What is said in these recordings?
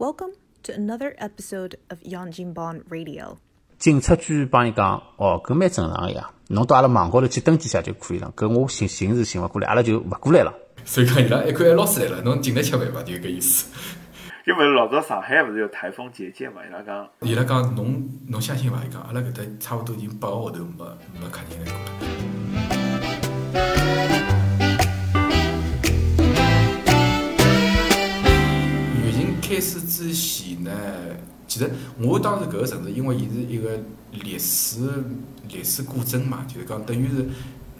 Welcome to another episode of Yangjinban Radio. 警察局帮伊讲，哦，搿蛮正常个呀，侬到阿拉网高头去登记下就可以了。搿我寻寻是寻勿过来，阿拉就勿过来了。所以讲伊拉一看哎老师来了，侬进来吃饭伐？就搿意思。因为老早上海勿是有台风结界嘛，伊拉讲伊拉讲侬侬相信伐？伊讲阿拉搿搭差勿多已经八个号头没没客人来过了。开始之前呢，其实我当时搿个城市，因为伊是一个历史历史古镇嘛，就是讲等于是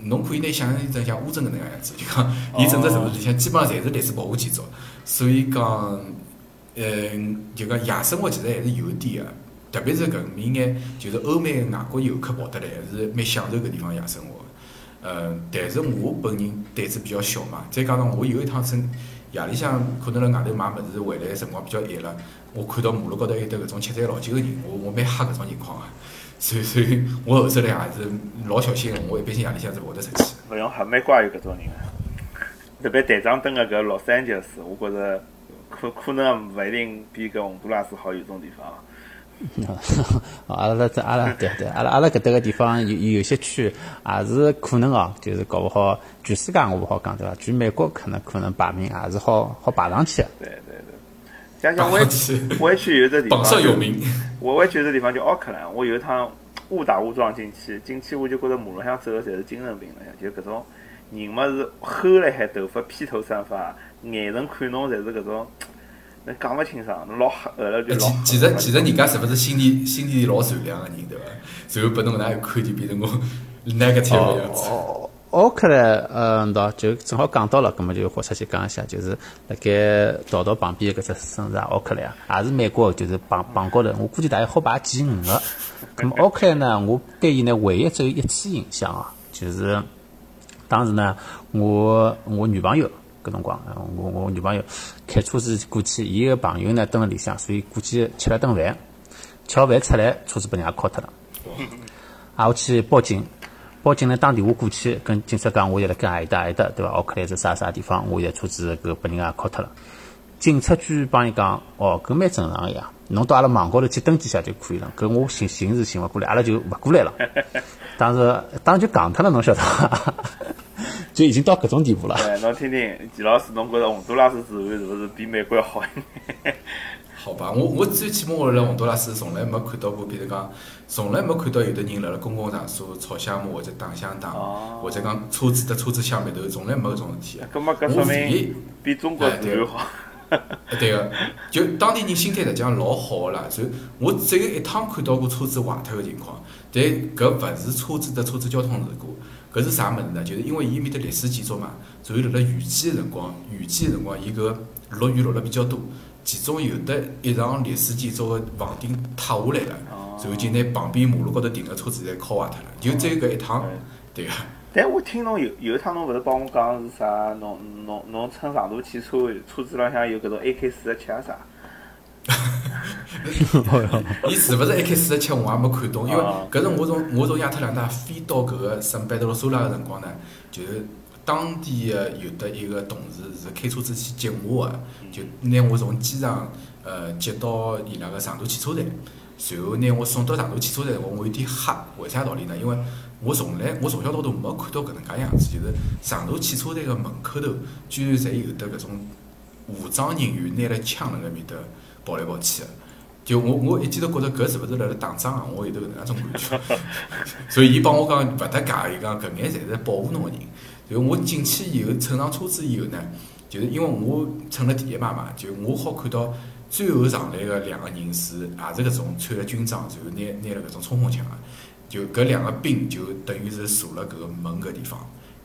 侬可以拿想象成像乌镇搿能样样子，就讲伊整个城市里向基本上侪是历史保护建筑，所以讲，嗯，就讲夜生活其实还是有点个，特别是搿面眼就是欧美外国游客跑得来，还是蛮享受搿地方夜生活个。呃，但是我本人胆子比较小嘛，再加上我有一趟真夜里向可能辣外头买物事回来辰光比较晚了，我看到马路高头有得搿种吃醉老酒个人，我我蛮吓搿种情况 个，所以所以我后头来也是老小心，我一般性夜里向是勿会得出去。勿用吓，蛮怪有搿种人个。特别台长蹲个搿洛杉矶市，我觉着可可能勿一定比搿洪都拉斯好有种地方。阿拉这阿拉对对，阿拉阿拉搿搭个地方有有些区也是可能哦，就是搞勿好，全世界我勿好讲对伐？全美国可能可能排名也是好好排上去个。对对对，像像湾区，湾区有只地方，榜上有名。我湾区有只地方叫奥克兰，我有一趟误打误撞进去，进去我就觉着马路上走个侪是精神病了，就搿种人嘛是齁了海，头发披头散发，眼神看侬侪是搿种。那讲勿清爽，侬老黑，后来就老。其实其实人家是勿是心里心里老善良个人对伐？随后拨侬搿能一看就变成我 negative 个样子。哦，奥克兰，呃，喏，就正好讲到了，葛末就豁出去讲一下，就是辣盖道道旁边搿只城市啊，奥克兰啊，也是美国，就是榜榜高头，我估计大概好排前五个。葛末奥克兰呢，我对伊呢唯一只有一次印象啊，就是当时呢，我我女朋友。搿辰光，我我女朋友开车子过去，伊个朋友呢蹲辣里向，所以过去吃了顿饭，吃好饭出来，车子被人家敲脱了。啊，我去报警，报警呢打电话过去，跟警察讲，我现辣跟阿里搭阿里搭，对伐？奥克兰是啥啥地方？我现在车子搿被人家敲脱了。警察局帮伊讲，哦，搿蛮正常个呀，侬到阿拉网高头去登记下就可以了。搿我寻寻是寻勿过来，阿拉就勿过来了。当时当时就戆脱了，侬晓得伐？就已经到搿种地步了。对，侬听听，季老师，侬觉着洪都拉斯治安是勿是比美国要好一点？好吧，我我最起码我辣洪都拉斯从来没看到过，比如讲，从来没看到有的人辣辣公共场所吵相骂或者打相打，或者讲车子搭车子相面头，从来没搿种事体。搿么搿说明比中国治安好。对个，就当地人心态实际上老好个啦。所以我只有一趟看到过车子坏脱个情况，但搿勿是车子的车子交通事故。搿是啥物事呢？就是因为伊面搭历史建筑嘛，所以辣辣雨季个辰光，雨季个辰光，伊搿落雨落了比较多，其中有的一幢历史建筑个房顶塌下来了，然后就拿旁边马路高头停个车子侪敲坏脱了，就只有搿一趟，对个。但我听侬有有一趟侬勿是帮我讲是啥？侬侬侬乘长途汽车，车子浪向有搿种 AK 四十七啊啥？伊是勿是一开四十七？我也没看懂，因为搿是我从我从亚特兰大飞到搿个圣贝德罗苏拉个辰光呢，就是当地个有的一个同事是开车子去接我个，就拿我从机场呃接到伊拉个长途汽车站，随后拿我送到长途汽车站，我我有点吓，为啥道理呢？因为我从来我从小到大没看到搿能介样子，就是长途汽车站个门口头居然侪有得搿种武装人员拿了枪辣盖面搭。跑来跑去个，就我我一记头觉着搿是勿是辣辣打仗啊？我有得搿能样种感觉，所以伊帮我讲勿搭界，伊讲搿眼侪是保护侬个人。就我进去以后乘上车子以后呢，就是因为我乘了第一排嘛，就我好看到最后上来个两个人是也是搿种穿了军装，然后拿拿了搿种冲锋枪个，就搿两个兵就等于是坐辣搿个门搿地方。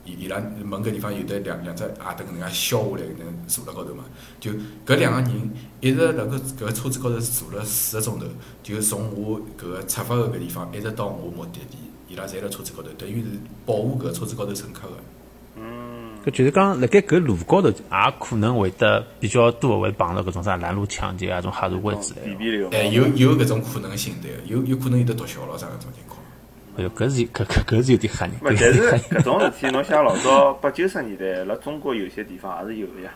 伊伊拉门搿地方有得两两只矮凳搿能介削下来，能坐辣高头嘛？就搿两个人一直辣搿搿车子高头坐了四个钟头，就从我搿个出发个搿地方一直到我目的地，伊拉侪辣车子高头，等于是保护搿车子高头乘客个。嗯。搿就是讲，辣盖搿路高头也可能会得比较多会碰到搿种啥拦路抢劫啊，种黑社会之类个。哎，有有搿种可能性对，有有可能有得毒枭咯啥搿种情况。哎哟，搿是 搿搿搿是有点吓人。但是搿种事体，侬想老早八九十年代，辣中国有些地方也是有的呀。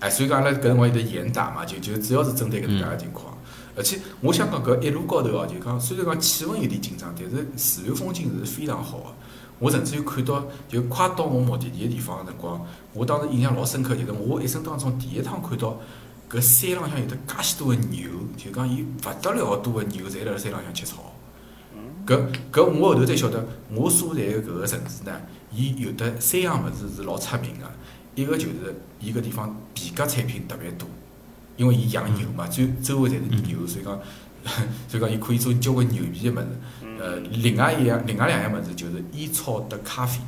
哎，所以讲阿拉搿辰光有得严打嘛，就就主要是针对搿能介个情况。而且我想讲搿一路高头哦，就讲虽然讲气温有点紧张，但是自然风景是非常好个。我甚至于看到，就快到我目的地个地方个辰光，我当时印象老深刻，就是我一生当中第一趟看到搿山浪向有得介许多个牛，就讲伊勿得了多个牛侪辣辣山浪向吃草。搿搿我后头才晓得，我所在个搿个城市呢，伊有得三样物事是老出名个，一个就是伊搿地方皮革产品特别多，因为伊养牛嘛，周周围侪是牛，所以讲 所以讲伊可以做交关牛皮个物事。呃，另外一样，另外两样物事就是烟草搭咖啡，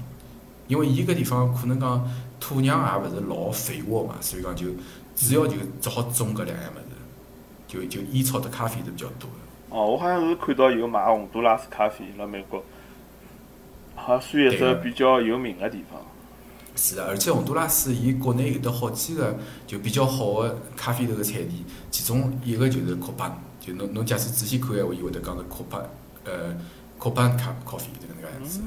因为伊搿地方可能讲土壤也勿是老肥沃嘛，所以讲就主要就只好种搿两样物事，就就烟草搭咖啡是比较多个。哦，我好像是看到有卖洪都拉斯咖啡辣美国，好像算一只比较有名个地方。是的，而且洪都拉斯伊国内有得好几个就比较好个咖啡豆个产地，其中一个就是科班，就侬侬假使仔细看闲话，伊会得讲是科班，呃，科班咖咖啡这个能介样子。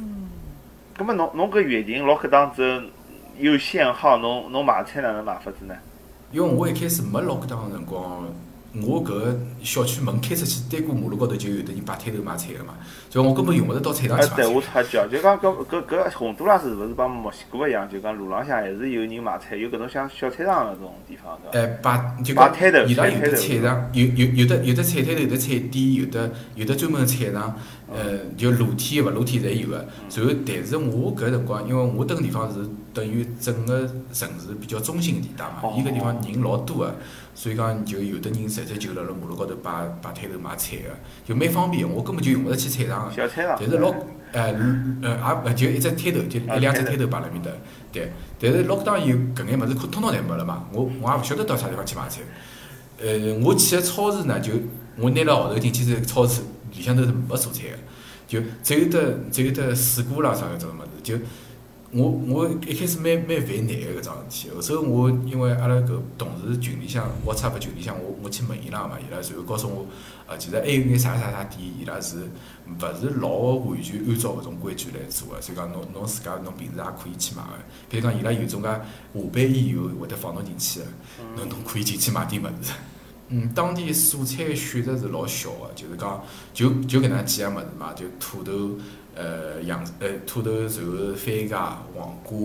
葛末侬侬搿月亭老搿档子有限号，侬侬买菜哪能买法子呢？因为我一开始没 lockdown 个辰光，我搿个小区门开出去，对过马路高头就有得人摆摊头卖菜个嘛，就我根本用勿着到菜场哎，去买对，我。插一句啊，就讲搿搿搿洪都拉斯是勿是帮墨西哥一样？就讲路浪向还是有人卖菜，有搿种像小菜场搿种地方，对伐？哎，摆就讲摆摊头伊拉有菜场，有有有的有的菜摊头，有的菜店，有的有的专门个菜场，呃，就露天个勿露天侪有个。然后，但是我搿辰光，因为我蹲个地方是等于整个城市比较中心个地带嘛哦，伊搿地方人老多个，所以讲就有的人直接就辣辣马路高头摆摆摊头卖菜个，就蛮方便个。我根本就用勿着去菜场个。小菜场。但是老，呃，呃，也就一只摊头，就一两只摊头摆辣面搭。对，但是 lockdown 以后，搿眼物事通通侪没了嘛。我我也勿晓得到啥地方去买菜。呃，我去个超市呢，就我拿了号头进去是超市里向头是没蔬菜个，就只有得只有得水果啦啥搿种物事。就我我一开始蛮蛮烦难个搿桩事体。后首我因为阿拉搿同事群里向，WhatsApp 群里向，我我去问伊拉嘛，伊拉随后告诉我，呃，其实还有眼啥啥啥店，伊拉是勿是老完全按照搿种规矩来做个，所以讲侬侬自家侬平时也可以去买个。比如讲伊拉有种介下班以后会得放侬进去个，侬侬可以进去买点物事。嗯，当地蔬菜选择是老小个，就是讲就就搿能几样物事嘛，就土豆，呃洋呃土豆，然后番茄、黄瓜，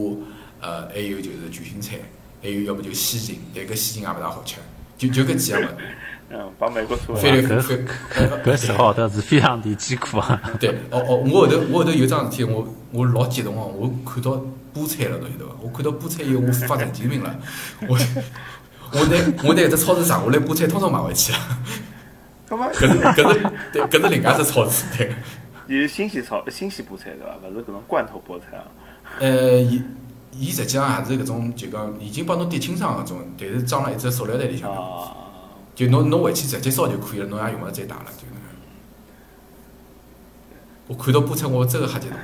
呃还有就是卷心菜，还有要么就西芹，但搿西芹也勿大好吃，就就搿几样物事。嗯，帮美国做翻来搿翻，搿十号头是非常的艰苦啊！对，哦哦，我后头我后头有桩事体，我我老激动哦，我看到菠菜了，侬晓得伐？我看到菠菜以后，我发神经病了，我我拿我拿搿只超市上下来菠菜统统买回去了，搿么搿是搿是对，搿是另外一只超市对。是新鲜炒新鲜菠菜对伐？勿是搿种罐头菠菜啊。呃，伊伊实际上也是搿种，就讲已经帮侬叠清爽搿种，但是装辣一只塑料袋里向头，啊，就侬侬回去直接烧就可以了，侬也用勿着再打了，就。我看到菠菜，我真个吓激动。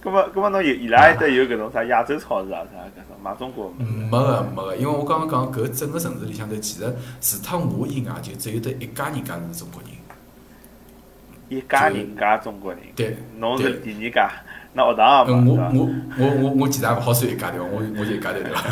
葛末葛末侬有伊拉埃搭有搿种啥亚洲超市啊啥搿种买中国。没个没个，因为我刚刚讲搿整个城市里向头，其实除脱我以外，就只有得一家人家是中国人。一家人家中国人，对，侬是对第二家，那学堂也我？我我我我其实也勿好算一家对伐？我我就一家头对伐？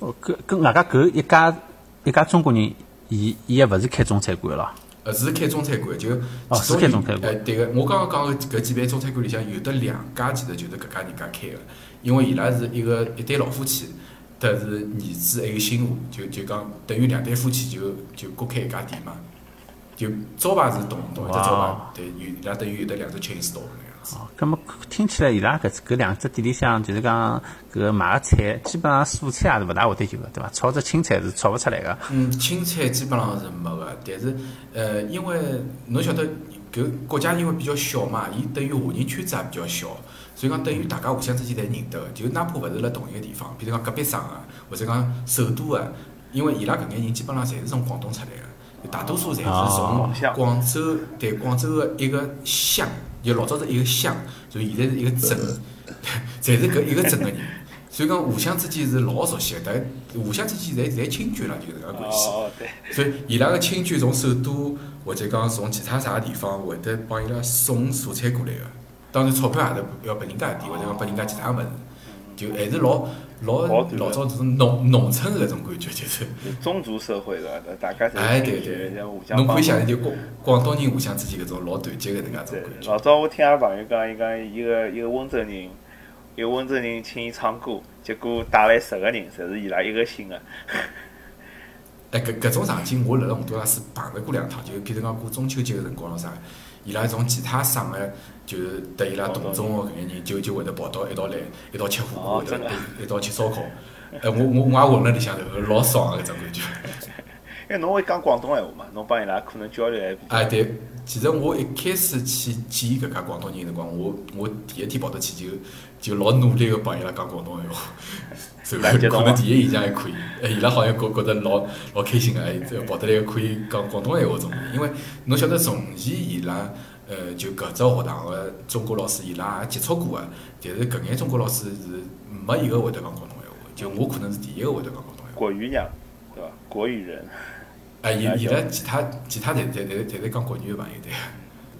哦，搿搿外加搿一家一家中国人，伊伊也勿是开中餐馆咯？呃，是开中餐馆，就哦是开中餐馆呃，对个，我刚刚讲个搿几爿中餐馆里向有得两家，其实就是搿家人家开个，因为伊拉是一个一对老夫妻，得是儿子还有媳妇，就就讲等于两对夫妻就就各开一家店嘛，就招牌是同同一只招牌，对，有伊拉等于有得两只 chain store 那样子。哦，葛么听起来伊拉搿搿两只店里向就是讲搿卖个菜，基本上蔬菜也是勿大会得有个，对伐？炒只青菜是炒勿出来个。嗯，青菜基本上是没个，但是呃，因为侬晓得搿国家因为比较小嘛，伊等于华人圈子也比较小，所以讲等于大家互相之间侪认得个，就哪怕勿是辣同一个地方，比如讲隔壁省个，或者讲首都个，因为伊拉搿眼人基本上侪是从广东出来个，大多数侪是哦从广州对广州个一个乡，就老早是一个乡，所以现在是一个镇，侪是搿一个镇个人。所以讲互相之间是老熟悉个，但互相之间侪侪亲眷了，就搿能介关系。哦，对，所以伊拉个亲眷从首都或者讲从其他啥地方会得帮伊拉送蔬菜过来个，当然钞票也是要拨人家一点，或者讲拨人家其他物事。就还是老老老早这种农农村搿种感觉，就是。宗族社会的，大家侪哎，对对像互，相侬可以想象就广广东人互相之间搿种老团结个能介种感，觉。老早我听阿拉朋友讲，伊讲伊个一个温州人，一个温州人请伊唱歌，结果带来十个人，侪是伊拉一个姓个。哎，搿搿种场景，我辣辣洪都拉斯碰着过两趟，就譬如讲过中秋节个辰光咯啥，伊拉从其他省个，就是搭伊拉同宗个搿眼人，就就会得跑到一道来，一道吃火锅，一一道吃烧烤。哎，我我我也混辣里向头，老爽个搿种感觉。因为侬会讲广东闲话嘛，侬帮伊拉可能交流还比较。哎，对，其实我一开始去见搿家广东人个辰光，我我第一天跑到去就就老努力个帮伊拉讲广东闲话，所以蛮激动啊可能第一印象还可以。哎，伊拉好像觉觉得老老开心个，哎，这跑得来可以讲广东闲话种，因为侬晓得从前伊拉。呃，就搿只学堂个中国老师，伊拉也接触过个，但是搿眼中国老师是没一个会得讲广东闲话，就我可能是第一个会得讲广东闲话。国语娘，对伐？国语人。哎，伊伊拉其他其他侪侪侪侪是讲国语个朋友对。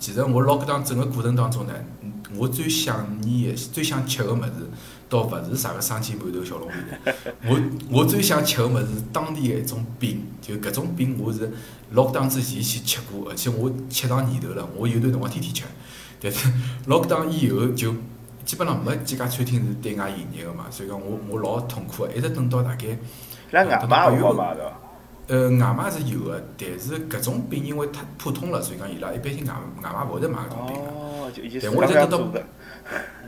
其实我 lockdown 整个过程当中呢，嗯我最想念个、最想吃个物事，倒勿是啥个生煎馒头、小笼包。我我最想吃个物事是当地个一种饼，就搿种饼我是 lockdown 之前去吃过，而且我吃上年头了，我有段辰光天天吃。但是 lockdown 以后就基本上没几家餐厅是对外营业个嘛，所以讲我我老痛苦个，一直等到大概。伊拉外卖好买对伐？呃，外卖是有个，但是搿种饼因为太普通了，所以讲伊拉一般性外外卖勿会得买搿种饼个。哦，就已经但自家这样我现在等到。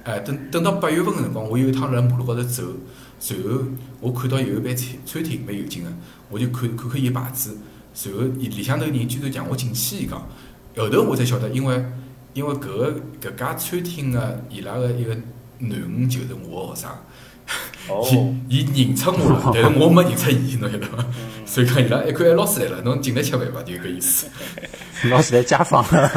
哎，等等到八月份个辰光，我有一趟辣马路高头走，然后我看到有一爿餐餐厅蛮有劲个，我就看看看伊牌子，然后伊里向头人居然让我进去，伊讲，后头我才晓得，因为因为搿个搿家餐厅个伊拉个一个囡恩就是我个学生。哦，伊伊认出我了，但是我没认出伊，侬晓得伐？所以讲伊拉一看哎老师来了，侬进来吃饭伐？就搿意思。老师来家访了，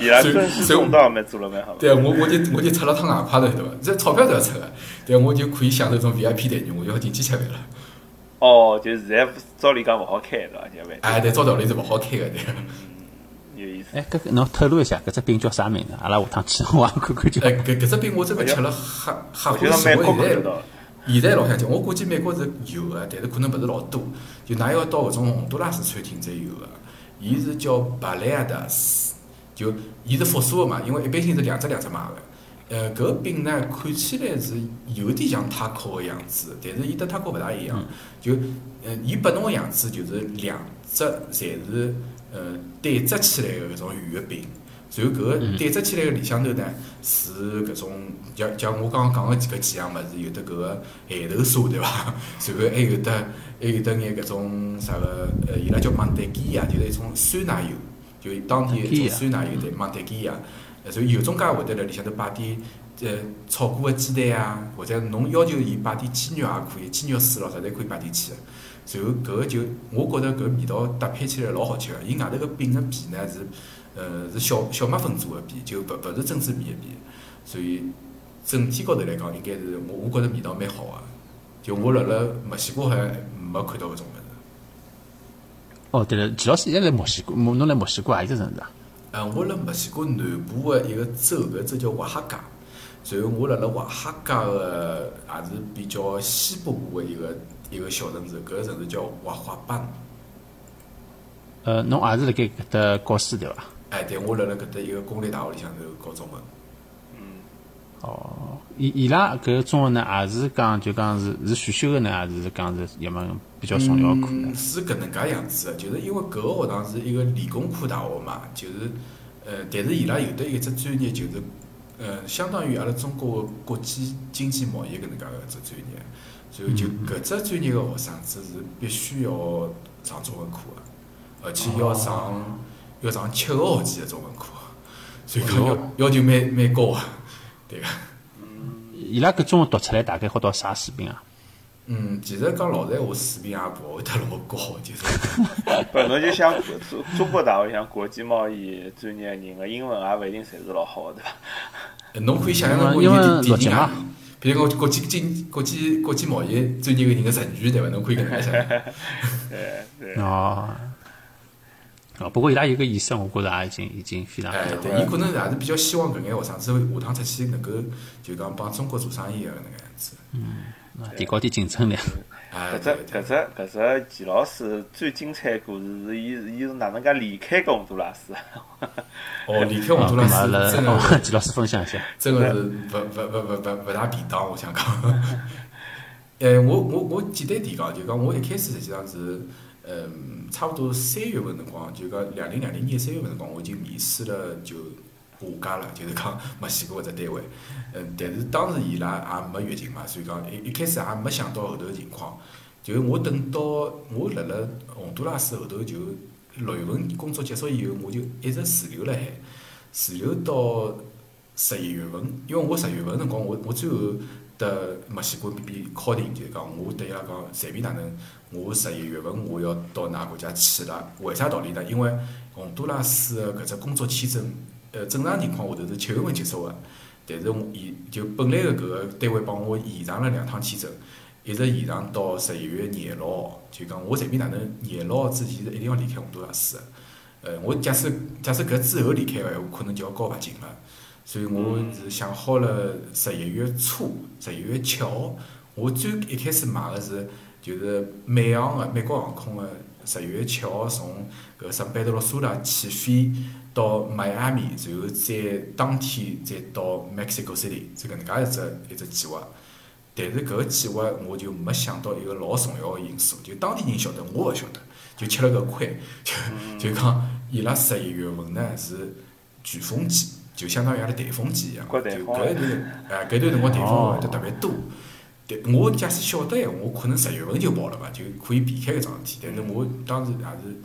伊伊拉尊师重道蛮做了蛮好的。对，我我就我就出了趟外快头，对伐？这钞票是要出个，但我就可以享受种 VIP 待遇，我就好进去吃饭了。哦，就现在照理讲勿好开对伐？就饭哎，对，照道理是勿好开个，对。有意思。哎，搿个侬透露一下，搿只饼叫啥名字？阿拉下趟去 我也看看就。哎，搿搿只饼我真个吃了吓吓我觉欢喜，我现在。现在老想吃，我估计美国是有个，但是可能勿是老多。就㑚要到搿种洪都拉斯餐厅才有个。伊是叫巴莱亚达斯，就伊是复数个嘛，因为一般性是两只两只卖个。呃，搿个饼呢，看起来是有点像塔可个样子，但是伊跟塔可勿大一样。就呃，伊拨侬个样子就是两只侪是呃对折起来个搿种圆个饼。然后搿个对折起来个里向头呢，是搿种像像我刚刚讲个搿几样物事，有得搿个咸豆沙对伐？然后还有得还有得眼搿种啥个呃，伊拉叫芒德基亚，就是一种酸奶油，就当地一种酸奶油对芒德基亚。呃，然后有种介会得辣里向头摆点呃炒过个鸡蛋啊，或者侬要求伊摆点鸡肉也可以，鸡肉丝咯啥侪可以摆进去个。然后搿个就我觉着搿味道搭配起来老好吃个，伊外头个饼个皮呢是。呃，是小小麦粉做个皮，就勿勿是珍珠皮个皮，所以整体高头来讲，应该是我我觉着味道蛮好个。就我辣辣墨西哥还没看到搿种物事。哦，对了，齐老师现在来墨西哥，侬来墨西哥何里只城市啊？呃，我辣墨西哥南部个一个州，搿州叫瓦哈加。然后我辣辣瓦哈加个也是比较西北部个一个一个小城市，搿个城市叫瓦华班。呃，侬也是辣盖搿搭教书对伐？哎，对，我辣辣搿搭一个公立大学里向头教中文。嗯哦，伊伊拉搿个中文呢，也是讲就讲是是选修个呢，还是讲是一门比较重要个课呢嗯，？是搿能介样子个，就是因为搿个学堂是一个理工科大学嘛，就是呃，但是伊拉有得一只专业，就是呃，相当于阿拉中国个国际经济贸易搿能介个一只专业，所以就搿只专业个学生子是必须要上中文课个，而且要上要上七个学期个中文课，所以讲要要求蛮蛮高个，对个。伊拉搿中文读出来大概好到啥水平啊？嗯，其实讲老实闲话，水平也勿会得老高，就是。不，侬就想中中国大学像国际贸易专业人个英文也勿一定侪是老好个，对伐？呃侬可以想象到我因为有点逻辑嘛啊，比如讲国际经国际国际贸易专业个人个成语对伐？侬可以搿能介想。对对。哦，啊，不过伊拉有个意识，我觉着也已经已经非常好哎，了。对，伊可能也是比较希望搿眼学生子下趟出去能够就讲帮中国做生意个那个样子。嗯提高点竞争力。哎，搿只搿只搿只季老师最精彩的故事是伊伊是哪能介离开个洪都拉斯？哦，离开洪啊，都拉斯真拉个季老师分享一下。真个是勿勿勿勿勿勿大便当，我想讲。哎，我我我简单点讲，就讲我一开始实际上是，嗯，差不多三月份辰光，就讲两零两零年三月份辰光，我已经面试了就下家了，就是讲墨西哥搿只单位。嗯，但是当时伊拉也没疫情嘛，所以讲一一开始也没想到后头个情况。就我等到我辣辣洪都拉斯后头，就六月份工作结束以后，我就一直滞留辣海，滞留到十一月份。因为我十月份辰光，我我最后得墨西哥边边敲定，就是讲我对伊拉讲，随便哪能，我十一月份我要到㑚国家去了。为啥道理呢？因为洪都拉斯搿只工作签证，呃，正常情况下头是七月份结束个。但是我延就本来个搿个单位帮我延长了两趟签证，一直延长到十一月廿六号。就讲我随便哪能廿六号之前是一定要离开洪都拉斯个。呃，我假使假使搿之后离开个闲话，可能就要交罚金了。所以我是想好了十一月初，十一月七号，我最一开始买个是就是美航个美国航空个十一月七号从搿圣贝德罗苏拉起飞到迈阿密，然后再当天再到 Mexico City，是搿能介一只一只计划。但是搿个计划我就没想到一个老重要个因素，就当地人晓得，我勿晓得，就吃了个亏，就就讲伊拉十一月份呢是飓风季，就相当于阿拉台风季一样，就搿一段哎搿段辰光台风会得特别多。但我假使晓得闲话，我可能十月份就跑了嘛，就可以避开搿桩事体。但是我当时也是，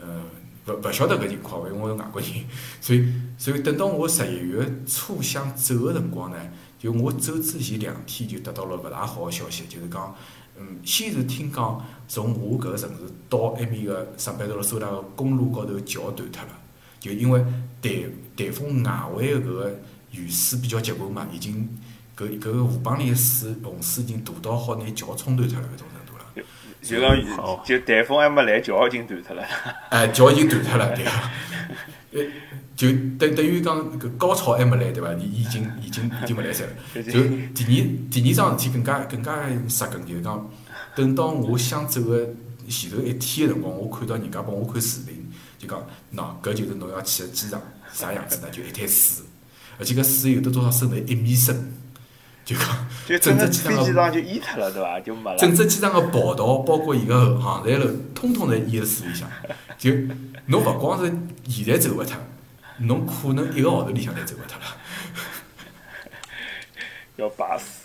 呃，勿勿晓得搿情况，因为我是外国人，所以所以等到我十一月初想走个辰光呢，就我走之前两天就得到了勿大好个消息，就是讲，嗯，先是听讲从我搿个城市到埃面个圣贝德罗苏拉个公路高头桥断脱了，就因为台台风外围个搿个雨水比较结棍嘛，已经搿搿个河浜里个水洪水已经大到好拿桥冲断脱了搿种程度了。就讲就台风还没来，桥已经断脱了。哎，桥已经断脱了，对个。呃，就等等于讲搿高潮还没来，对伐？伊已经已经已经没来塞了。就第二第二桩事体更加更加杀根，就是讲等到我想走个前头一天个辰光，我看到人家帮我看视频，就讲喏，搿就是侬要去个机场，啥样子呢？就一滩水，而且搿水有得多少深呢？一米深，就讲就整只机场飞机场就淹脱了，对伐？就没了。整只机场个跑道，包括伊个航站楼，通通侪淹在水里向。就侬勿光是现在走勿脱，侬可能一个号头里向侪走勿脱了。要把死。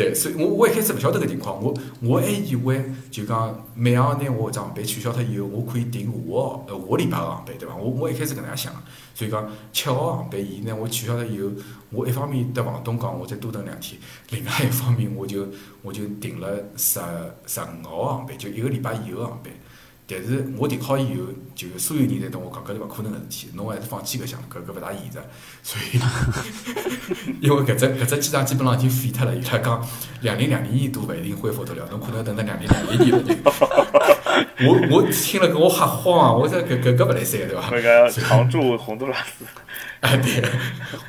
对，所以我我一开始勿晓得搿情况，我我还以为就讲每行拿我只航班取消脱以后，我可以订下个号呃下个礼拜个航班，对伐？我我一开始搿能样想，所以讲七号航班伊拿我取消脱以后，我一方面得房东讲我再多等两天，另外一方面我就我就订了十十五号航班，就一个礼拜以后个航班。但是我定好以后，就所有人侪同我讲，搿是勿可能个事体，侬还是放弃搿项，搿搿勿大现实。所以，因为搿只搿只机场基本上已经废脱了，伊拉讲两零两零年都勿一定恢复得了，侬可能要等到两零两零年了。我我听了搿我吓慌啊！我这搿搿搿勿来三对伐？那个常驻洪都拉斯，哎 对，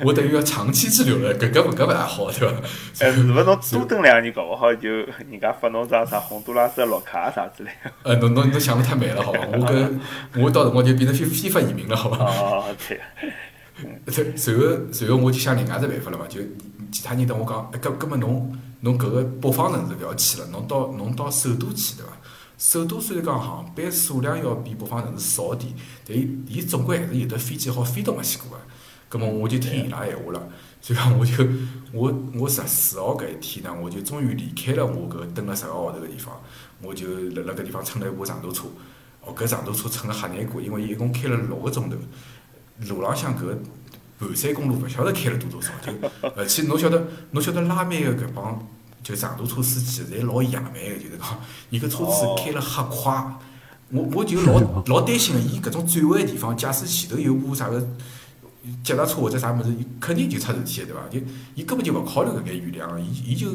我等于要长期滞留了，搿搿勿搿勿大好对伐？哎，是勿是侬多等两年，搞勿好就人家发侬张啥洪都拉斯的绿卡啥之类的。呃，侬侬侬想得太美了好伐？我搿我到辰光就变成非非法移民了好伐？哦，对。对，随后随后我就想另外只办法了嘛，就其他人跟我讲，哎，搿搿么侬侬搿个北方城市勿要去了，侬到侬到首都去对伐？首都虽然讲航班数量要比北方城市少点，但伊伊总归还是有得飞机好飞到墨西哥个。葛么我就听伊拉闲话了，所以讲我就我我十四号搿一天呢，我就终于离开了我搿蹲了十个号头个地方，我就辣辣搿地方乘了一部长途车。哦，搿长途车乘了吓难过，因为伊一共开了六个钟头，路浪向搿盘山公路勿晓得开了多多少，就而且侬晓得侬晓得拉美个搿帮就长途车司机侪老野蛮个，就是讲伊搿车子开了瞎快，我我就老 老担心个，伊搿种转弯个地方，假使前头有部啥个脚踏车或者啥物事，伊肯定就出事体个对伐？就伊根本就勿考虑搿眼雨量个，伊伊就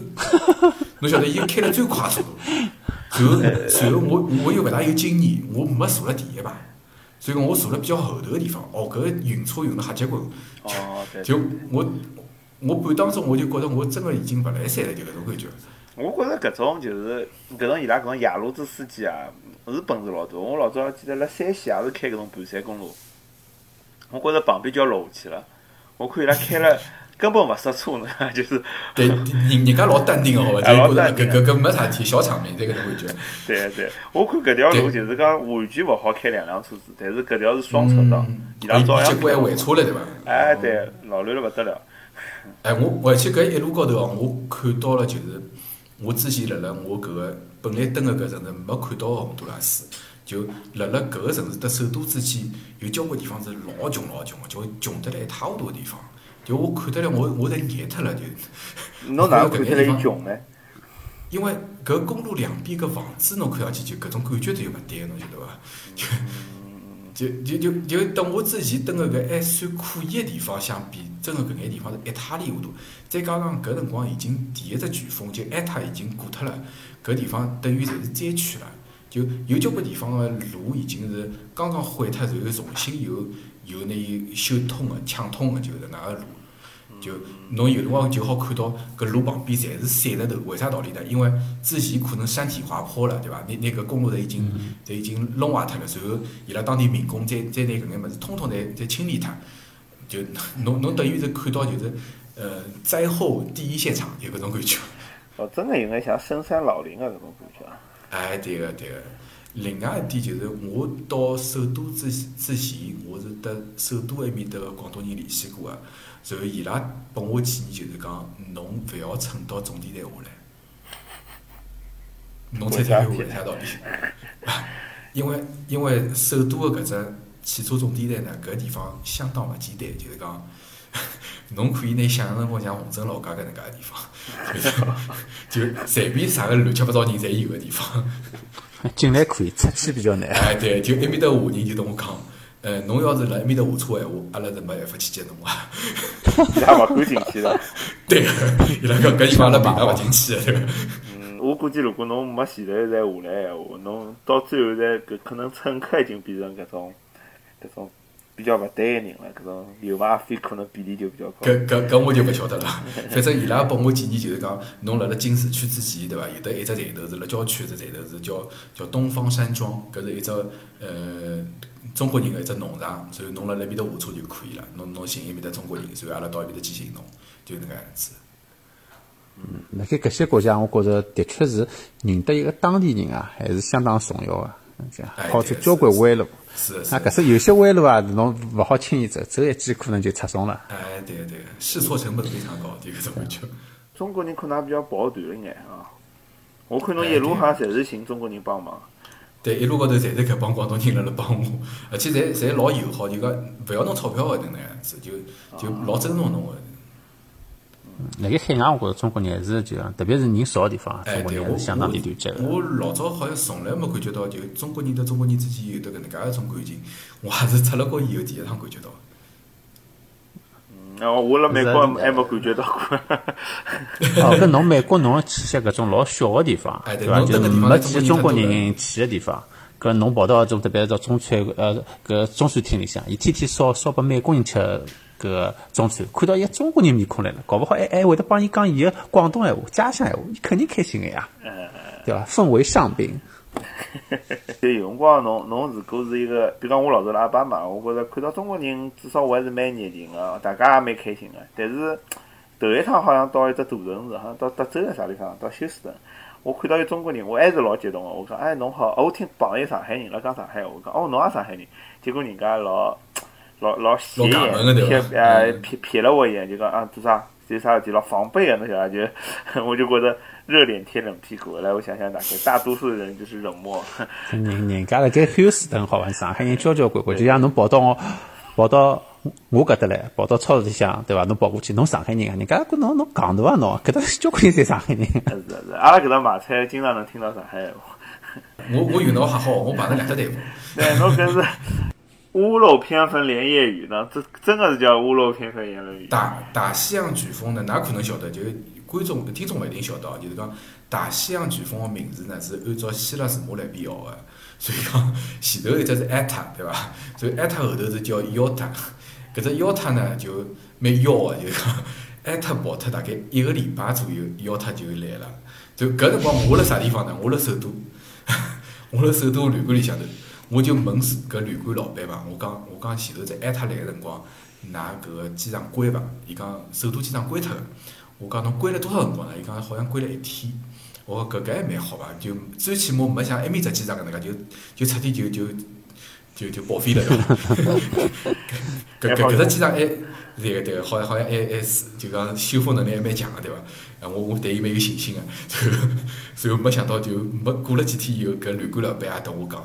侬晓得，伊开了最快速度。然后，然后我我又勿大有经验，我没坐辣第一排，所以讲我坐了比较后头个地方，哦，搿个晕车晕了瞎结棍，哦，就我我半当中我就觉着我真个已经勿来三了，就搿种感觉。我觉着搿种就是搿种伊拉搿种野路子司机啊，是本事老大。我老早记得辣山西也是开搿种盘山公路，我觉着旁边就要落下去了。我看伊拉开了 根本勿刹车呢，就是对人人家老淡定个，好伐？就觉着搿搿搿没啥体，小场面这个种感觉。对对，我看搿条路就是讲完全勿好开两辆车子，但是搿条是双车道，伊拉照样结果还回车了，对伐？哎，对，老乱了勿得了。哎，我而且搿一路高头哦，我看到了就是我之前辣辣我搿个本来蹲个搿城市没看到个洪都拉斯，就辣辣搿个城市搭首都之间有交关地方是老穷老穷个，就穷得来一塌糊涂个地方。就我看得来，我我侪热脱了，就。侬哪能看得来伊 穷呢？因为搿公路两边搿房子，侬看上去就搿种感觉就勿对，侬晓得伐？就 就就就就等我之前蹲个搿还算可以个地方相比，真个搿眼地方是一塌里糊涂。再加上搿辰光已经第一只飓风就埃塔已经过脱了，搿地方等于侪是灾区了。就有交关地方个路已经是刚刚毁脱，然后重新又又拿伊修通个、抢通个，就是哪个路。就侬有辰光就好看到搿路旁边侪是散石头，为啥道理呢？因为之前可能山体滑坡了，对伐？那那个公路侪已经侪已经弄坏脱了，随后伊拉当地民工再再拿搿眼物事通通侪再清理脱，就侬侬等于是看到就是呃灾后第一现场有搿种感觉。哦，真个有眼像深山老林个搿种感觉。哎，对个对个。另外一点就是我到首都之之前，我是得首都埃面搭个广东人联系过个。然后伊拉拨我建议就是讲，侬勿要乘到总电台下来。侬猜猜为啥道理？因为因为首都个搿只汽车总电台呢，搿地方相当勿简单，就是讲，侬可以拿想象成像虹镇老家搿能介个地方，就随便啥个乱七八糟人侪有个地方。进来可以，出去比较难。哎，对，就埃面搭华人就同我讲。呃，侬要是辣埃面搭下车闲话，阿拉是没办法去接侬啊。伊拉勿敢进去的。对个，伊拉讲搿地方阿拉平常勿进去的，对个。嗯，我估计如果侬没前头再下来闲话，侬到最后再搿可能乘客已经变成搿种搿种比较勿对个人了，搿种油麻费可能比例就比较高。搿搿搿我就勿晓得了。反正伊拉拨我建议就是讲，侬辣辣进市区之前，对伐？有得一只站头是辣郊区一只站头是叫叫东方山庄，搿是一只呃。中国人个一只农场，所以侬辣那边头下车就可以了。侬侬寻一面搭中国人，然后阿拉到一边头去寻侬，就那个样子。嗯，辣盖搿些国家，我觉着的确是认得一个当地人啊，还是相当重要个。这样好走交关弯路。是是。那搿是有些弯路啊，侬勿好轻易走，走一记可能就出送了。哎，对对，试错成本非常高，就搿种感觉。中国人可能比较抱团一眼啊。我看侬一路好像侪是寻中国人帮忙。对，一路高头侪是搿帮广东人辣辣帮我，而且侪侪老友好，就讲勿要侬钞票个，能样子，就就老尊重侬个。辣盖海外，我觉着中国人还是就讲，特别是人少个地方，中国人还是相当的团结个。我老早好像从来没感觉到，就中国人和中国人之间有得搿能介一种感情，我还是出了国以后第一趟感觉到。哦，我辣美国还没感觉到过。哦，搿侬美国侬去些搿种老小个地方，对伐？就是没几个中国人去个地方，搿侬跑到种特别是到中餐呃搿中餐厅里向，伊天天烧烧拨美国人吃搿中餐，看到一个中国人面孔来了，搞勿好还还会得帮伊讲伊个广东闲话、家乡闲话，伊肯定开心个呀，对伐？氛围上宾。就有辰光，侬侬如果是一个，比如讲我老早辣阿爸嘛，我觉着看到中国人，至少我还是蛮热情个，大家也蛮开心个。但是头一趟好像到一只大城市，好像到德州还是啥地方，到休斯顿，我看到有中国人，我还是老激动个。我讲，哎，侬好，我听朋友上海人辣讲上海话，我讲，哦，侬也上海人，结果人家老老老斜眼瞥，呃瞥瞥了我一眼，就讲啊，做啥？有啥事体老防备啊？侬晓得就，我就觉得。热脸贴冷屁股，来我想想，大概大多数的人就是冷漠。人人家辣盖休斯顿好玩，上海人交交关关，就像侬跑到我跑到我搿搭来，跑到超市里向，对伐？侬跑过去，侬上海人啊？人家觉侬侬戆大啊侬，搿搭交关人侪上海人。是是，阿拉搿搭买菜经常能听到上海话。我我运道还好，我碰着两只队伍。对，侬搿是屋漏偏逢连夜雨呢，这真的是叫屋漏偏逢连夜雨。大大西洋飓风呢，哪可能晓得就？观众、听众勿一定晓得，就是讲大西洋飓风个名字呢，是按照希腊字母来编号个。所以讲前头一只是艾塔，对伐？所以艾塔后头是叫腰塔，搿只腰塔呢就蛮妖个，就是讲艾塔跑脱大概一个礼拜左右，腰塔就来了。就搿辰光我辣啥地方呢？我辣首都，我辣首都旅馆里向头，我就问搿旅馆老板嘛，我讲我讲前头只艾塔来个辰光，㑚搿个机场关伐？伊讲首都机场关脱个。我讲侬关了多少辰光呢？伊讲好像关了一天。我搿个还蛮好伐？就最起码没像埃面只机场搿能介，就就彻底就就就就报废了，对伐？搿搿搿只机场还对个对个，好像好像还还是就讲修复能力还蛮强个，对伐？啊，我我对伊蛮有信心个。随后没想到就没过了几天以后，搿旅馆老板也同我讲，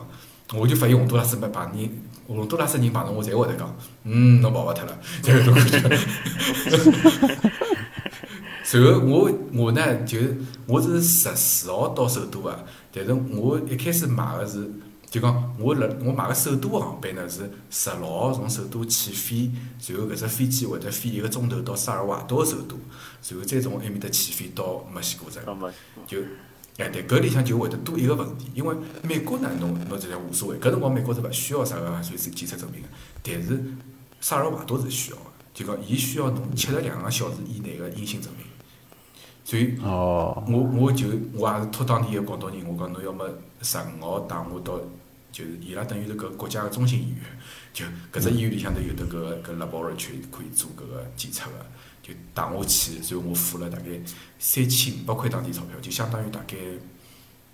我就发现洪都拉斯没碰人，洪都拉斯人碰着我侪会得讲，嗯，侬跑勿脱了，这个种感觉。随后我我呢就我是十四号到首都个，但是我一开始买个是就讲我辣我买个首都个航班呢是十六号从首都起飞，随后搿只飞机会得飞一个钟头到萨尔瓦多个首都，然后再从埃面搭起飞到墨西哥城，就哎对，搿里向就会得多一个问题，因为美国呢侬侬这无所谓，搿辰光美国是勿需要啥个随身检测证明个，但是萨尔瓦多是需要个，就讲伊需要侬七十两个小时以内个阴性证明。所以，我我就我也是托当地个广东人，我讲侬要么十五号带我到，就是伊拉等于是搿国家个中心医院，就搿只医院里向头有得搿搿 laboratory 可以做搿个检测个，就带我去，所以我付了大概三千五百块当地钞票，就相当于大概，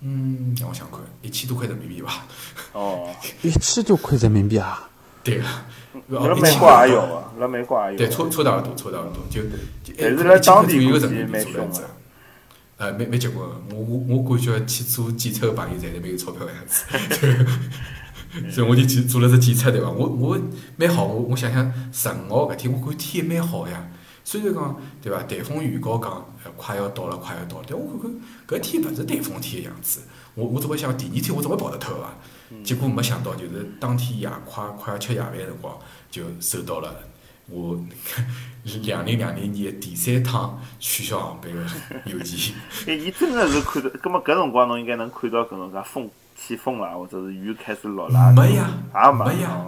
嗯，让我想看，一千多块人民币伐？哦，一千多块人民币啊？对个，辣美国也有个，辣美国也有。对，差差大勿多，差大勿多，就但是辣当地有个人民币做了只，呃，蛮蛮结棍个。我我我感觉去做检测个朋友侪是蛮有钞票个样子，所以我就去做了只检测，对伐？我我蛮好，我我想想十五号搿天，我看天蛮好呀。虽然讲对伐？台风预告讲快要到了，快要到了，但我看看搿天勿是台风天个样子。我我总归想第二天我总归跑得脱个伐？结果没想到，就是当天夜快快要吃夜饭个辰光，就收到了我两零两零年第三趟取消航班的邮件。哎，伊真的是看到，葛么搿辰光侬应该能看到搿种介风起风啦，或者是雨开始落啦。没呀，也没呀，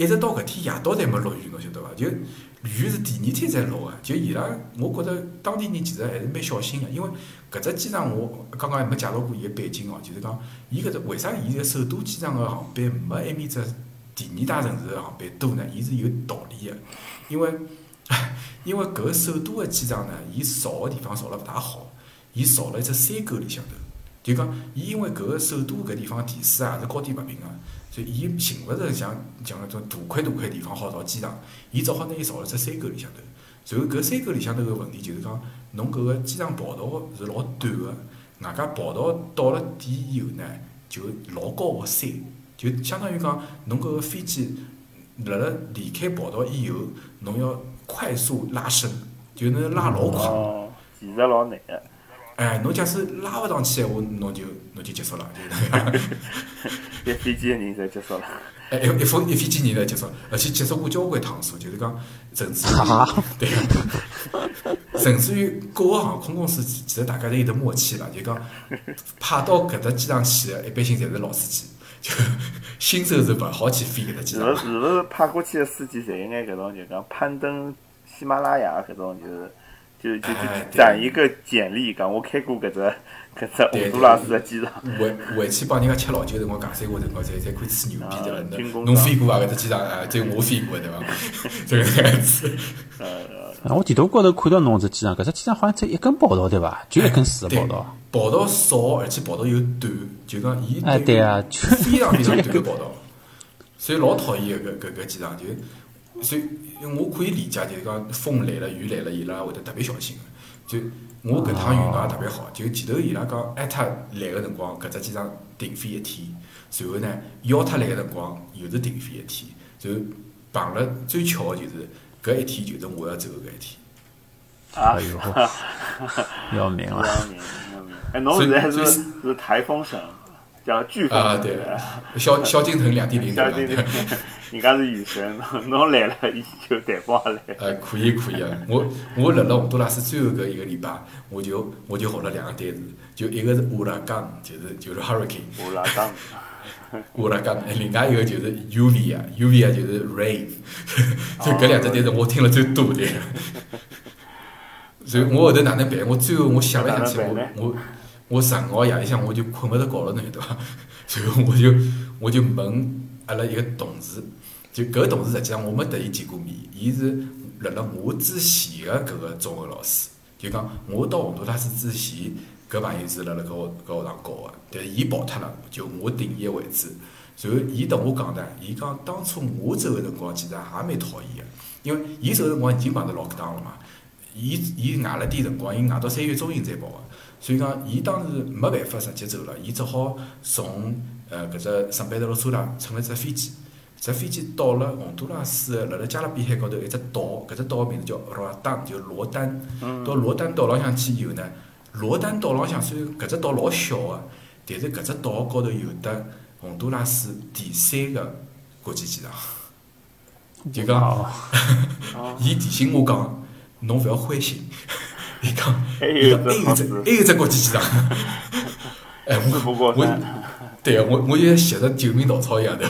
一直到搿天夜到才没落雨，侬晓得伐？就雨是第二天才落个。就伊拉，我觉着当地人其实还是蛮小心个，因为。搿只机场我刚刚还没介绍过伊个背景哦，就是讲，伊搿只为啥伊个首都机场个航班没埃面只第二大城市个航班多呢？伊是有道理个，因为 因为搿个首都个机场呢，伊造个地方造了勿大好，伊造了一只山沟里向头，就讲伊因为搿个首都搿地方地势也是高低勿平个，所以伊寻勿着像像搿种大块大块地方好造机场，伊只好拿伊造辣只山沟里向头。然后搿山沟里向头个问题就是讲，侬搿个机场跑道是老短个，外加跑道到了点以后呢，就老高个山，就相当于讲，侬搿个飞机辣辣离开跑道以后，侬要快速拉升，就侬要拉老快。哦，其实老难个。哎，侬假使拉勿上去闲话，侬就侬就结束了，一飞机的人侪结束了。哎，一一飞一飞机人来结束，而且结束过交关趟数，就是讲，甚至于 对，甚至于各个航空公司其实大家都有得默契了，就讲 派到搿只机场去的，一般性侪是老司机，就新手是勿好去飞搿搭机场。是是勿是派过去个司机侪应该搿种就讲攀登喜马拉雅搿种，就是就就就攒一个简历，讲我开过搿只。搿只洪都拉斯个机场，回回去帮人家吃老酒辰光，讲三话辰光，才才可以吹牛逼对伐？侬飞过伐？搿只机场啊，只有我飞过对伐？这个样子。啊，我地图高头看到侬只机场，搿只机场好像只一根跑道对伐？就一根四的跑道。跑道少，而且跑道又短，就讲伊哎对啊，非常非常短个跑道，所以老讨厌搿搿搿机场。就所以我可以理解，就是讲风来了、雨来了，伊拉会得特别小心就。我搿趟运道也特别好，就前头伊拉讲艾特来个辰光，搿只机场停飞一天，随后呢，邀他来个辰光又是停飞一天，就碰了最巧个就是搿一天就是我要走搿一天。哎呦，要命了！要命要命！哎，侬现在是是台风省，叫飓风啊，对，萧萧敬腾两点零对对。人家是雨神，侬来了，伊就台风也来。呃，可以可以啊，我我辣辣洪都拉斯最后搿一个礼拜，我就我就学了两个单词，就一个是乌拉冈，就是就是 hurricane。乌拉冈。乌拉冈，另外一个就是 UV 啊，UV 啊就是 rain，就搿两只单词我听了最多的。所以我后头哪能办？我最后我想了想去，我我我十号夜里向我就困勿着觉了，侬晓得伐？所以我就我就问阿拉一个同事，就搿同事实际上我没得伊见过面，伊是辣辣我之前个搿个中学老师，就讲我到洪都拉斯之前，搿朋友是辣辣搿学搿学堂教个，但是伊跑脱了，就我顶伊个位置。然后伊同我讲呢，伊讲当初我走个辰光其实也蛮讨厌个，因为伊走个辰光已经碰着 lockdown 了嘛。伊伊挨了点辰光，伊挨到三月中旬才跑个，所以讲伊当时没办法直接走了，伊只好从呃搿只圣贝德罗苏拉乘了只飞机，只飞机到了洪都拉斯辣辣加勒比海高头一只岛，搿只岛个名字叫罗丹，就罗丹。到罗丹岛浪向去以后呢，罗丹岛浪向虽然搿只岛老小个，但是搿只岛高头有得洪都拉斯第三个国际机场，就讲，伊提醒我讲。侬勿要灰心，伊讲，伊讲还有只还有只国际机场，哎，我我，对个，我我就吸着救命稻草一样的，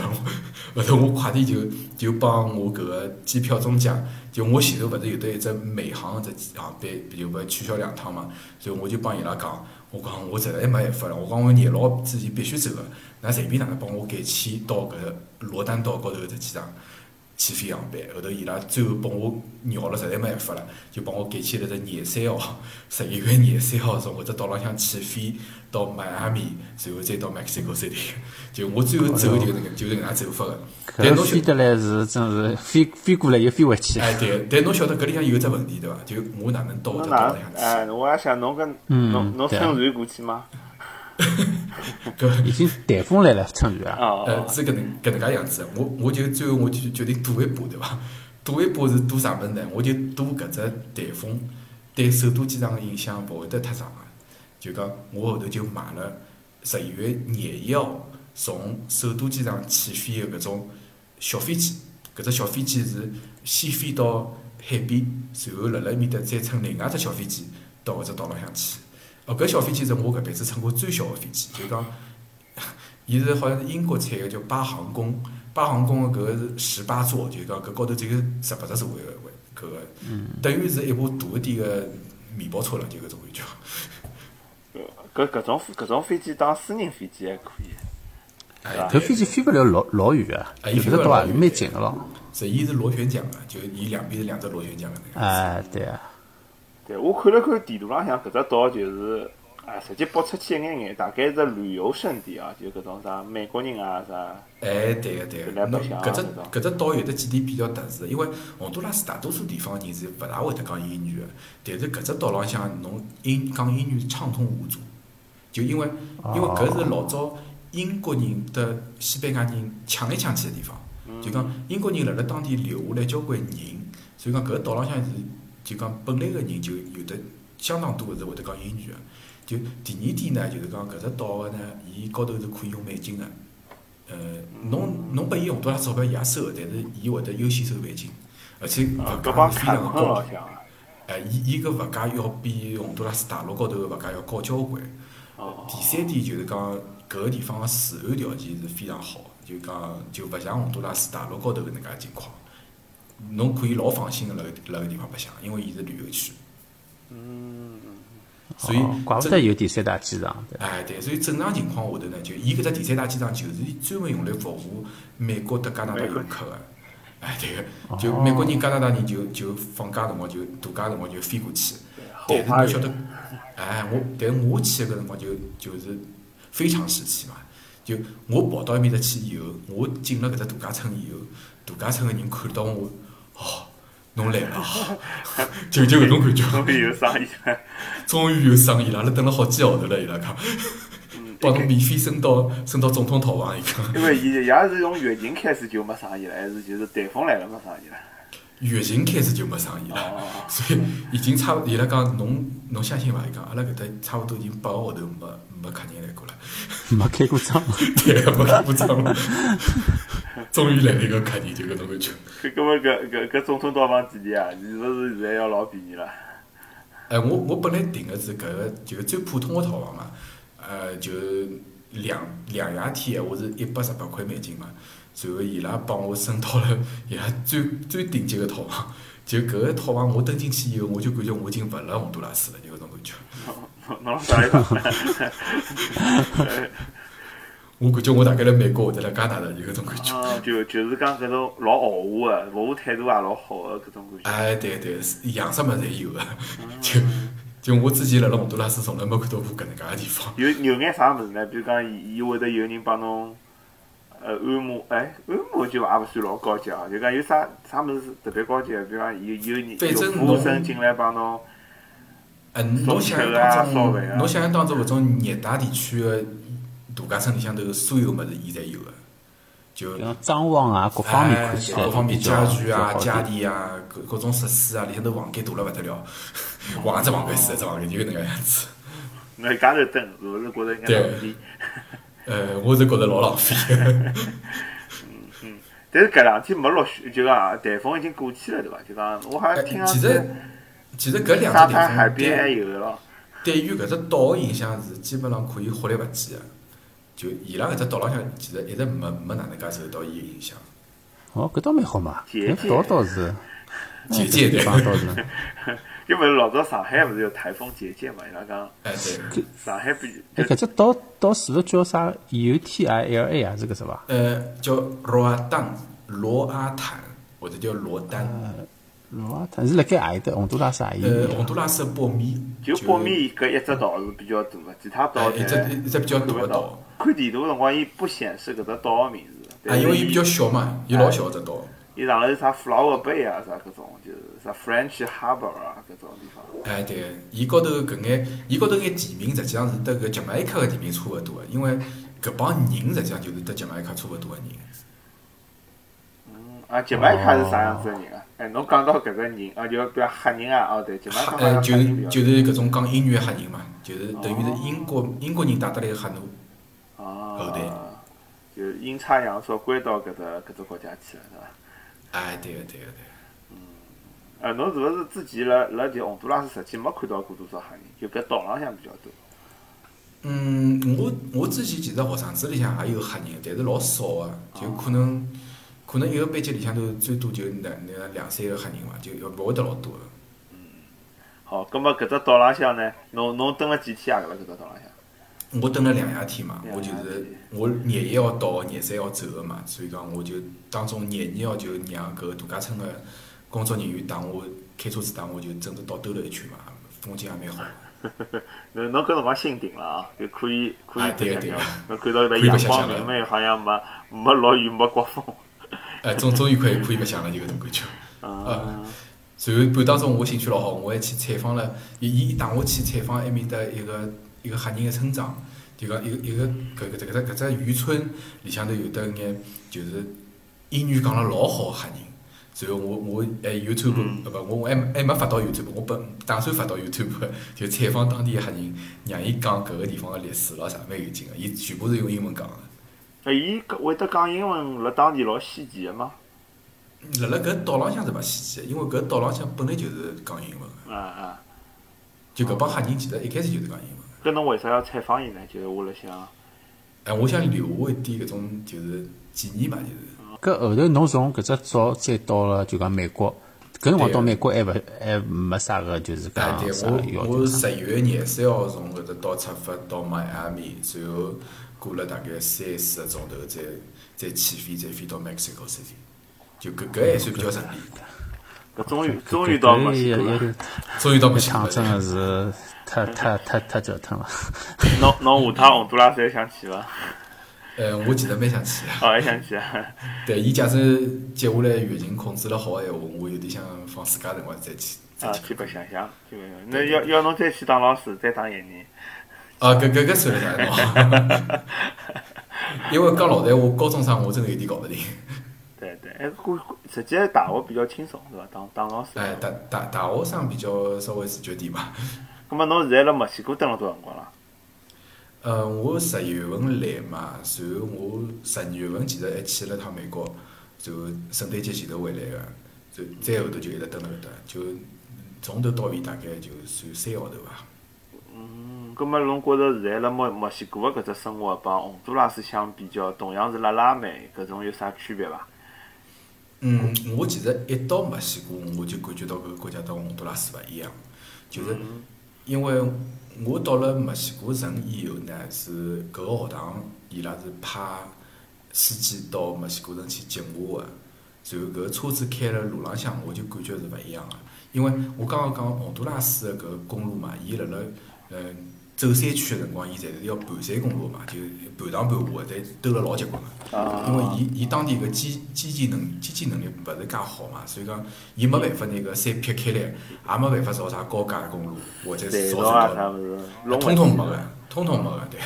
后头我快点就就帮我搿个机票中介，就我前头勿是有得一只美航只航班，就勿取消两趟嘛，所以我就帮伊拉讲，我讲我实在没办法了，我讲我廿六之前必须走个，㑚随便哪能帮我改签到搿个罗丹岛高头只机场。起飞航班，后头伊拉最后帮我绕了，实在没办法了，就帮我改签了只廿三号，十一月廿三号从搿只岛浪向起飞到迈阿密，然后再到 Mexico City。就我最后走就是搿就是搿能走法个。但侬飞得来是真是飞飞过来又飞回去。哎对，但侬晓得搿里向有只问题对伐？就我哪能到搿岛浪向去？哎，我也想侬跟侬侬乘船过去吗？搿 已经台风来了，乘雨啊！呃，是搿能搿能介样子。我我就最后我就决定赌一把，对伐？赌一把是赌啥物事呢？我就赌搿只台风对首都机场个影响勿会得太长个。就讲我后头就买了十一月廿一号从首都机场起飞个搿种小飞机。搿只小飞机是先飞到海边，然后辣辣埃面搭再乘另外只小飞机到搿只岛浪向去。哦，搿小飞机是我搿辈子乘过最小个飞机，就讲，伊是好像是英国产个叫巴航空，巴航空个搿个是十八座，就讲搿高头只有十八只座位个搿个，等于是一部大一点个面包车了，就搿种感觉。搿搿种搿种飞机当私人飞机还可以，哎，搿飞机飞勿了老老远啊，有的倒也是蛮近个咯。是，伊是螺旋桨个，就伊两边是两只螺旋桨个那个。哎，对啊。对，我看了看地图浪向搿只岛，就是，哎，实际拨出去一眼眼，大概是旅游胜地啊，就搿种啥美国人啊啥。哎，对个对个，侬搿只搿只岛有得几点比较特殊，因为洪都拉斯大多数地方人是勿大会得讲英语个，但是搿只岛浪向侬英讲英语畅通无阻，就因为因为搿是老早英国人的西班牙人抢来抢去个地方，就讲英国人辣辣当地留下来交关人，所以讲搿个岛浪向是。就讲本来个人就有的相当多个是会得讲英语个，就第二点呢，就是讲搿只岛个呢，伊高头是可以用美金个，呃，侬侬拨伊洪都拉钞票伊也收，但是伊会得优先收美金，而且物价非常个高。哎，伊伊搿物价要比洪都拉斯大陆高头个物价要高交关。第三点就是讲搿个地方个治安条件是非常好，就讲就勿像洪都拉斯大陆高头搿能介情况。侬可以老放心个辣辣个地方白相，因为伊是旅游区。嗯。所以怪不得有第三大机场。哎，对，所以正常情况下头呢，就伊搿只第三大机场就是专门用来服务美国和加拿大游客个。哎，对个，就美国人、加拿大人就就放假辰光就度假辰光就飞过去。但是侬晓得，哎，我但是我去个搿辰光就就是非常时期嘛。就我跑到埃面搭去以后，我进了搿只度假村以后，度假村个人看到我。哦，侬来了，就就搿种感觉。终于有生意了，终于有生意了，阿拉等了好几个号头了，伊拉讲，帮侬免费升到升到总统套房，伊讲。因为伊也是从疫情开始就没生意了，还是就是台风来了没生意了？疫情开始就没生意了，所以已经差不，伊拉讲侬侬相信伐？伊讲阿拉搿搭差不多已经八个号头没没客人来过了，没开过张，对，没开过张。终于来了一个客人，就搿种感觉。搿搿么搿搿搿总统套房几钿啊？是勿是现在要老便宜了？哎，我我本来订的是搿个就最普通的套房嘛，呃，就两两夜天闲话是一百十八块美金嘛，然后伊拉帮我升到了 伊拉最最顶级个套房，就搿个套房我登进去以后，我就感觉我已经勿辣洪都拉斯了，就。侬辣啥地方？我感觉我大概辣美国或者辣加拿大就搿种感觉。啊，就就是讲搿种老豪华个，服务态度也老好个搿种感觉。哎，对对，是样式物侪有 个，就就我之前辣辣洪都拉斯从来没看到过搿能介个地方。有有眼啥物事呢？比如讲，伊伊会得有人帮侬，呃，按摩，哎，按摩就也勿算老高级啊。就讲有啥啥物事是特别高级个？比如讲有有人有服务生进来帮侬，嗯，侬想当侬想象当中搿种热带地区个度假村里向头所有物事，伊侪有个，就装潢啊，各方面哎看起来各方面家具啊、家电啊，各各种设施啊，里向头房间大了勿得了，房子房间是一只房间，就搿能介样子。那一家头蹲，是勿是觉着应该对浪费？呃，我是觉着老浪费 嗯。但是搿两天没落雪，就讲台风已经过去了，对伐？就讲我好像听上去其实其实搿两沙只地滩海边还方对有个咯。对于搿只岛个影响是基本上可以忽略勿计个。就伊拉搿只岛浪向，其实一直没没哪能介受到伊个影响。哦，搿倒蛮好嘛，岛倒是，姐姐搿地方倒是，因为老早上海勿是有台风结界嘛？伊拉讲哎，对。上海比哎，搿只岛岛是勿是叫啥 U T I L A 啊？是个是伐？呃，叫罗阿丹、罗阿坦或者叫罗丹。罗阿特是辣盖何里搭？洪都拉斯何里？呃，洪都拉斯北面就北面搿一只岛是比较大个，其他岛哎一只侪一只比较大看勿到个岛。看地图个辰光，伊不显示搿只岛个名字。啊，因为伊比较小嘛，伊老小只岛。伊上头是啥 Flower Bay 啊，啥搿种，就是啥 French Harbour 啊搿种地方。哎，对，伊高头搿眼，伊高头眼地名实际上是得搿吉麦克个地名差勿多个，因为搿帮人实际上就是得吉麦克差勿多个人。嗯啊，吉麦卡是啥样子个人啊？哎，侬讲到搿个人啊，就比如黑人啊，哦对，就黑人比较就是搿种讲英语个黑人嘛，就是等于是英国英国人带得来个黑奴。后代啊，就阴差阳错归到搿只搿只国家去了，是伐？哎，对个对个对个。呃，侬是勿是之前辣辣就洪都拉斯实际没看到过多少黑人？就搿岛浪向比较多。嗯，我我之前其实学生子里向也有黑人，但是老少个，就可能可能一个班级里向头最多就那那两三个黑人伐，就要勿会得老多个。嗯好，葛末搿只岛浪向呢，侬侬蹲了几天啊？搿只岛浪向？我蹲了两夜天嘛，我就是我廿一号到，廿三号走个嘛，所以讲我就当中廿二号就让搿度假村个工作人员带我开车子带我就整个岛兜了一圈嘛，风景也蛮好。侬侬搿辰光心定了啊，就可以可以哎白相相对个对个。侬看到搿可以白阳光明媚，好像没没落雨没刮风。哎，终终于可以可以白相了，就搿种感觉。啊，随后半当中我兴趣老好，我还去采访了，伊伊带我去采访埃面搭一个一个黑人个村庄，就讲一个一个搿搿只搿只搿只渔村里向头有得眼就是英语讲了老好个黑人。随后我我哎 YouTube 呃不我我还没还没发到 YouTube，我本打算发到 YouTube，就采访当地个黑人，让伊讲搿个地方个历史咯啥蛮有劲个，伊全部是用英文讲个。呃，伊搿会得讲英文，辣当地老稀奇个吗？辣辣搿岛浪向是勿稀奇个，因为搿岛浪向本来就是讲英文个，啊啊，就搿帮黑人其实一开始就是讲英文。搿侬为啥要采访伊呢？就是我辣想，哎，我想留下一点搿种就是纪念嘛，就是。搿后头侬从搿只岛再到了就讲美国，搿辰光到美国还勿还没啥个就是讲啥要我我。十月廿三号从搿只岛出发到迈阿密，随后过了大概三四个钟头，再再起飞，再飞到 Mexico City，就搿搿还算比较顺利。搿终于终于到墨搿西哥了。终于到墨西哥趟真的了。是太太太太折腾了。侬侬下趟洪都拉斯还想去伐？呃，我其实蛮想去的，哦，还想去啊？对，伊假使接下来疫情控制了好个闲话，我有点想放暑假辰光再去再啊，去去白相相，去白相。那要要侬再去当老师，再当一年。啊，搿搿搿算了啥？因为讲老实闲话，高中生我真的有点搞勿定。对对，哎，估估实际大学比较轻松，是伐？当当老师。哎，大大大学生比较稍微自觉点嘛。咁么侬现在辣墨西哥蹲了多少辰光了？呃，我十一月份来嘛，然后我十二月份其实还去了趟美国，然后圣诞节前头回来个，就再后头就一直蹲辣搿搭，就从头到尾大概就算三个号头伐。葛末侬觉着现在辣墨墨西哥个搿只生活帮洪都拉斯相比较，同样是辣拉美，搿种有啥区别伐？嗯，我其实一到墨西哥，我就感觉到搿个国家跟洪都拉斯勿一样，就是因为我到了墨西哥城以后呢，是搿个学堂伊拉是派司机到墨西哥城去接我个，然后搿车子开了路浪向，我就感觉是勿一样个，因为我刚刚讲洪都拉斯个搿个公路嘛，伊辣辣嗯走山区个辰光，伊侪是要盘山公路嘛，就盘上盘下个，但兜了老结棍个。啊，因为伊伊当地个基基建能基建能力勿是介好嘛，所以讲伊没办法拿搿山劈开来，也没办法造啥高架公路或者是造啥物事，通通没个，通通没个，对。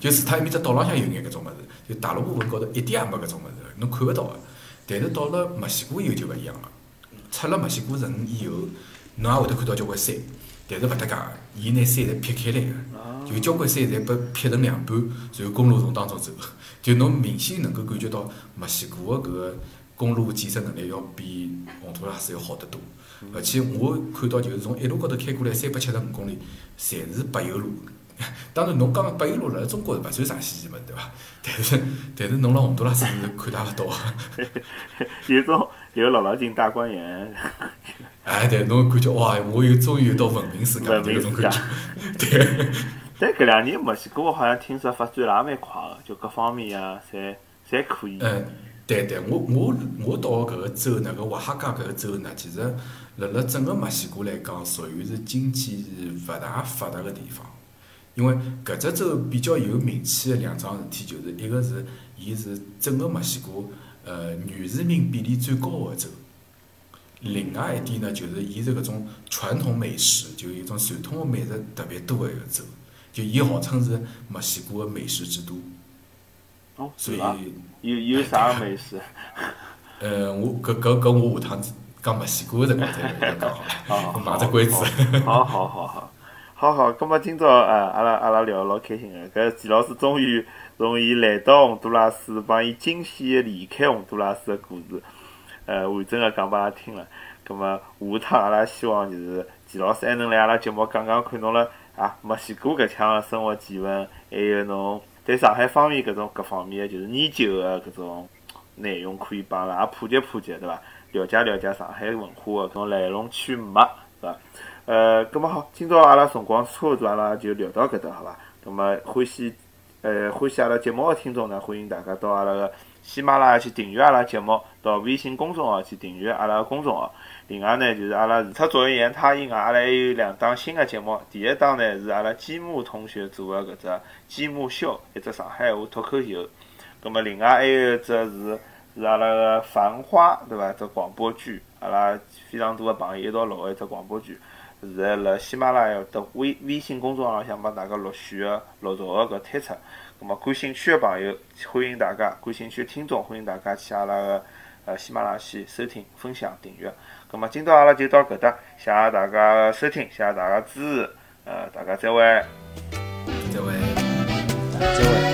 就除脱埃面只岛浪向有眼搿种物事，就大陆部分高头一点也没搿种物事，侬看勿到个。但是到了墨西哥以后就勿一样了，出了墨西哥城以后，侬也会得看到交关山，但是勿搭界个，伊拿山侪劈开来个。就交关山侪被劈成两半，然后公路从当中走，就侬明显能够感觉到墨西哥个搿个公路建设能力要比洪都拉斯要好得多。而且我看到就是从一路高头开过来三百七十五公里，侪是柏油路。当然，侬讲柏油路辣辣中国是勿算啥稀奇物事，对伐？但是但是侬辣洪都拉斯是看大勿到个。有种有姥姥进大观园，哎，对，侬感觉哇，我又终于有到文明世界的文明世界搿种感觉。对。但搿两年墨西哥好像听说发展了也蛮快个，就各方面啊，侪侪可以。嗯，对对，我我我到搿个州呢，搿瓦哈加搿个州呢，其实辣辣整个墨西哥来讲，属于是经济是勿大发达个地方。因为搿只州比较有名气个两桩事体，就是一个是伊是整个墨西哥呃女市民比例最高的州，另外一点呢，就是伊是搿种传统美食，就一种传统的美食特别多个一个州，就伊号称是墨西哥个美食之都。哦，所以？有有啥美食？呃，我搿搿搿我下趟讲墨西哥个辰光再再讲好了，我卖只关子。好好好好，好好，葛末今朝呃，阿拉阿拉聊老开心个。搿季老师终于从伊来到洪都拉斯，帮伊惊喜地离开洪都拉斯个故事，呃，完整个讲拨阿拉听了。葛末下趟阿拉希望就是季老师还能来阿拉节目讲讲看侬了啊墨西哥搿腔个生活见闻，还有侬对上海方面搿种各方面个就是研究个搿种内容，可以帮阿拉普及普及，对伐？了解了解上海文化个搿种来龙去脉，对伐？呃，葛末好，今朝阿拉辰光差勿多，阿拉就聊到搿搭，好伐？葛末欢喜呃欢喜阿拉节目个听众呢，欢迎大家到阿拉个喜马拉雅去订阅阿拉节目，到微信公众号去订阅阿拉个公众号。另外呢，就是阿拉除脱作为言他以外，阿拉还有两档新个节目。第一档呢是阿拉积木同学做个搿只积木秀，一只上海话脱口秀。葛末另外还有一只是是阿拉个《繁花》，对伐？只广播剧，阿拉非常多个朋友一道录个一只广播剧。是辣喜马拉雅的微微信公众号上帮大家陆续的陆续的搿推出。那么感兴趣的朋友，欢迎大家；感兴趣的听众，欢迎大家去阿拉个呃喜马拉雅去收听、分享、订阅。那么今朝阿拉就到搿搭，谢谢大家收听，谢谢大家支持，呃，大家再会，再会，再会。